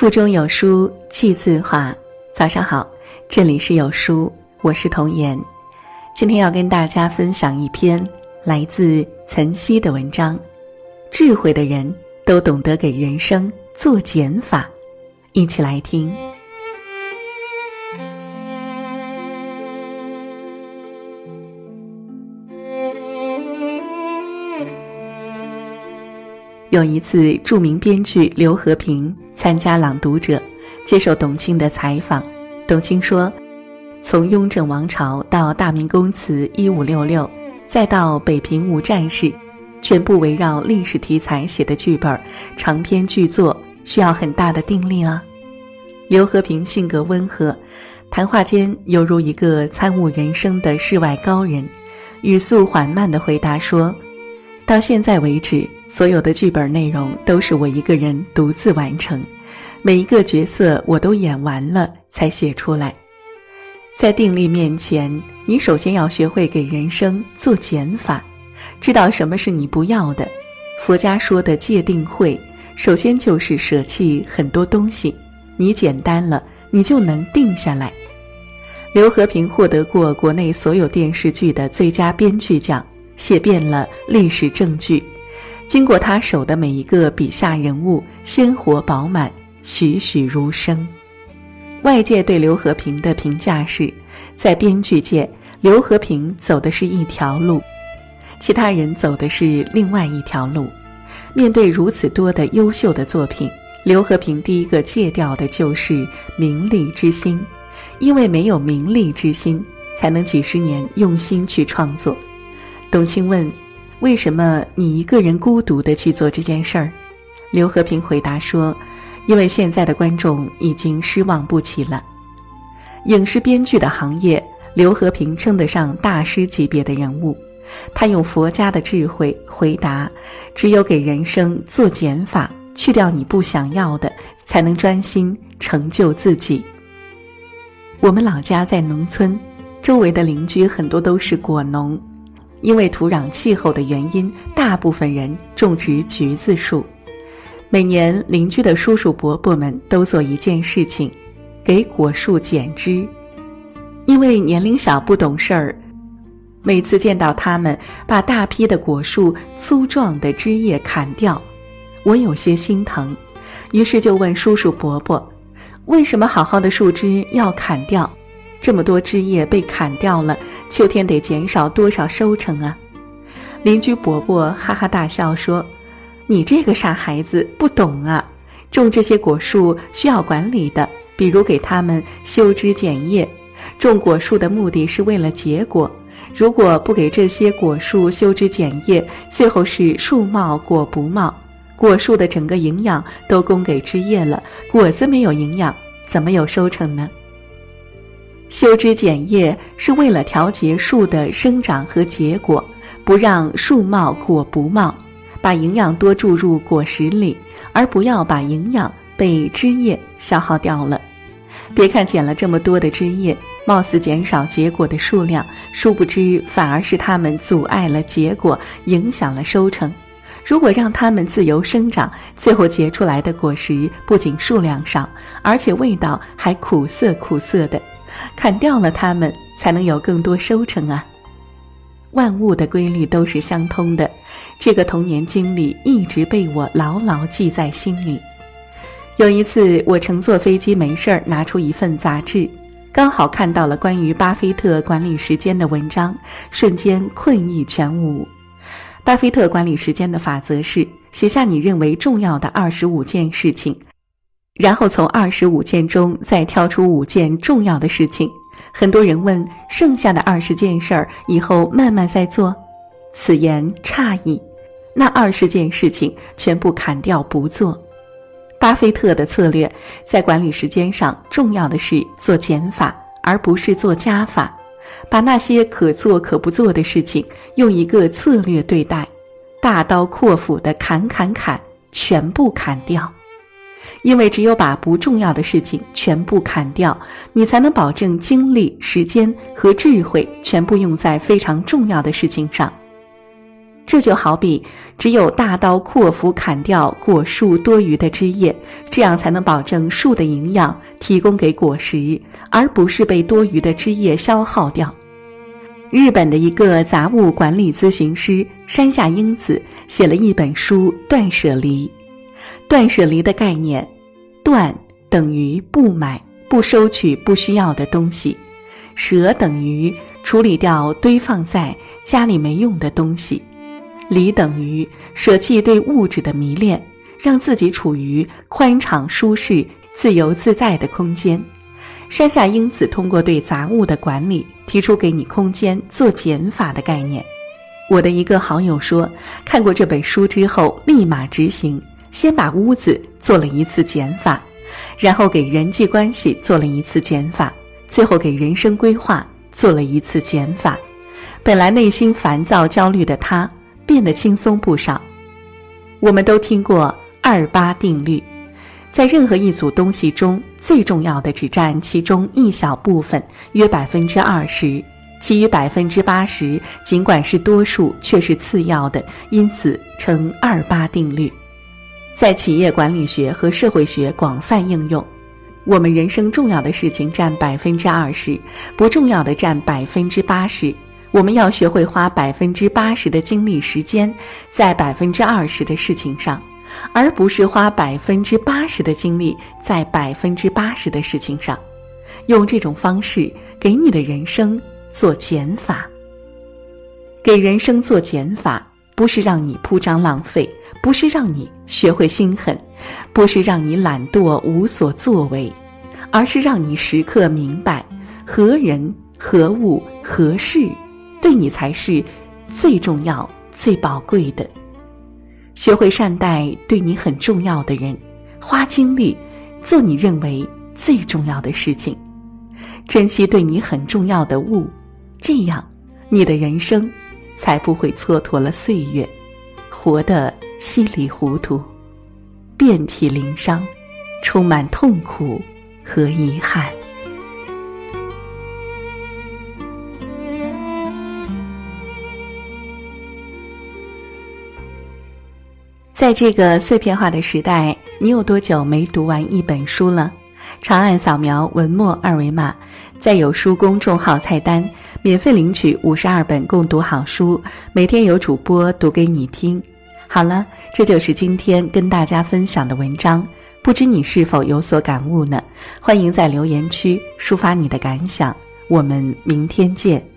腹中有书气自华。早上好，这里是有书，我是童言。今天要跟大家分享一篇来自岑曦的文章。智慧的人都懂得给人生做减法，一起来听。有一次，著名编剧刘和平参加《朗读者》，接受董卿的采访。董卿说：“从雍正王朝到大明宫词一五六六，再到北平无战事，全部围绕历史题材写的剧本，长篇巨作需要很大的定力啊。”刘和平性格温和，谈话间犹如一个参悟人生的世外高人，语速缓慢地回答说。到现在为止，所有的剧本内容都是我一个人独自完成，每一个角色我都演完了才写出来。在定力面前，你首先要学会给人生做减法，知道什么是你不要的。佛家说的戒定慧，首先就是舍弃很多东西。你简单了，你就能定下来。刘和平获得过国内所有电视剧的最佳编剧奖。写遍了历史证据，经过他手的每一个笔下人物，鲜活饱满，栩栩如生。外界对刘和平的评价是，在编剧界，刘和平走的是一条路，其他人走的是另外一条路。面对如此多的优秀的作品，刘和平第一个戒掉的就是名利之心，因为没有名利之心，才能几十年用心去创作。董卿问：“为什么你一个人孤独的去做这件事儿？”刘和平回答说：“因为现在的观众已经失望不起了。影视编剧的行业，刘和平称得上大师级别的人物。他用佛家的智慧回答：只有给人生做减法，去掉你不想要的，才能专心成就自己。我们老家在农村，周围的邻居很多都是果农。”因为土壤气候的原因，大部分人种植橘子树。每年，邻居的叔叔伯伯们都做一件事情，给果树剪枝。因为年龄小不懂事儿，每次见到他们把大批的果树粗壮的枝叶砍掉，我有些心疼，于是就问叔叔伯伯：“为什么好好的树枝要砍掉？”这么多枝叶被砍掉了，秋天得减少多少收成啊？邻居伯伯哈哈大笑说：“你这个傻孩子不懂啊！种这些果树需要管理的，比如给它们修枝剪叶。种果树的目的是为了结果，如果不给这些果树修枝剪叶，最后是树茂果不茂，果树的整个营养都供给枝叶了，果子没有营养，怎么有收成呢？”修枝剪叶是为了调节树的生长和结果，不让树茂果不茂，把营养多注入果实里，而不要把营养被枝叶消耗掉了。别看剪了这么多的枝叶，貌似减少结果的数量，殊不知反而是它们阻碍了结果，影响了收成。如果让它们自由生长，最后结出来的果实不仅数量少，而且味道还苦涩苦涩的。砍掉了它们，才能有更多收成啊！万物的规律都是相通的，这个童年经历一直被我牢牢记在心里。有一次，我乘坐飞机没事儿，拿出一份杂志，刚好看到了关于巴菲特管理时间的文章，瞬间困意全无。巴菲特管理时间的法则是：写下你认为重要的二十五件事情。然后从二十五件中再挑出五件重要的事情。很多人问：剩下的二十件事儿以后慢慢再做？此言差矣。那二十件事情全部砍掉不做。巴菲特的策略在管理时间上，重要的是做减法，而不是做加法。把那些可做可不做的事情用一个策略对待，大刀阔斧的砍砍砍，全部砍掉。因为只有把不重要的事情全部砍掉，你才能保证精力、时间和智慧全部用在非常重要的事情上。这就好比只有大刀阔斧砍掉果树多余的枝叶，这样才能保证树的营养提供给果实，而不是被多余的枝叶消耗掉。日本的一个杂物管理咨询师山下英子写了一本书《断舍离》。断舍离的概念，断等于不买、不收取不需要的东西，舍等于处理掉堆放在家里没用的东西。离等于舍弃对物质的迷恋，让自己处于宽敞、舒适、自由自在的空间。山下英子通过对杂物的管理，提出给你空间做减法的概念。我的一个好友说，看过这本书之后，立马执行，先把屋子做了一次减法，然后给人际关系做了一次减法，最后给人生规划做了一次减法。本来内心烦躁焦虑的他。变得轻松不少。我们都听过二八定律，在任何一组东西中，最重要的只占其中一小部分，约百分之二十，其余百分之八十尽管是多数，却是次要的，因此称二八定律。在企业管理学和社会学广泛应用。我们人生重要的事情占百分之二十，不重要的占百分之八十。我们要学会花百分之八十的精力时间在百分之二十的事情上，而不是花百分之八十的精力在百分之八十的事情上。用这种方式给你的人生做减法。给人生做减法，不是让你铺张浪费，不是让你学会心狠，不是让你懒惰无所作为，而是让你时刻明白何人、何物、何事。对你才是最重要、最宝贵的。学会善待对你很重要的人，花精力做你认为最重要的事情，珍惜对你很重要的物，这样你的人生才不会蹉跎了岁月，活得稀里糊涂、遍体鳞伤，充满痛苦和遗憾。在这个碎片化的时代，你有多久没读完一本书了？长按扫描文末二维码，在有书公众号菜单免费领取五十二本共读好书，每天有主播读给你听。好了，这就是今天跟大家分享的文章，不知你是否有所感悟呢？欢迎在留言区抒发你的感想，我们明天见。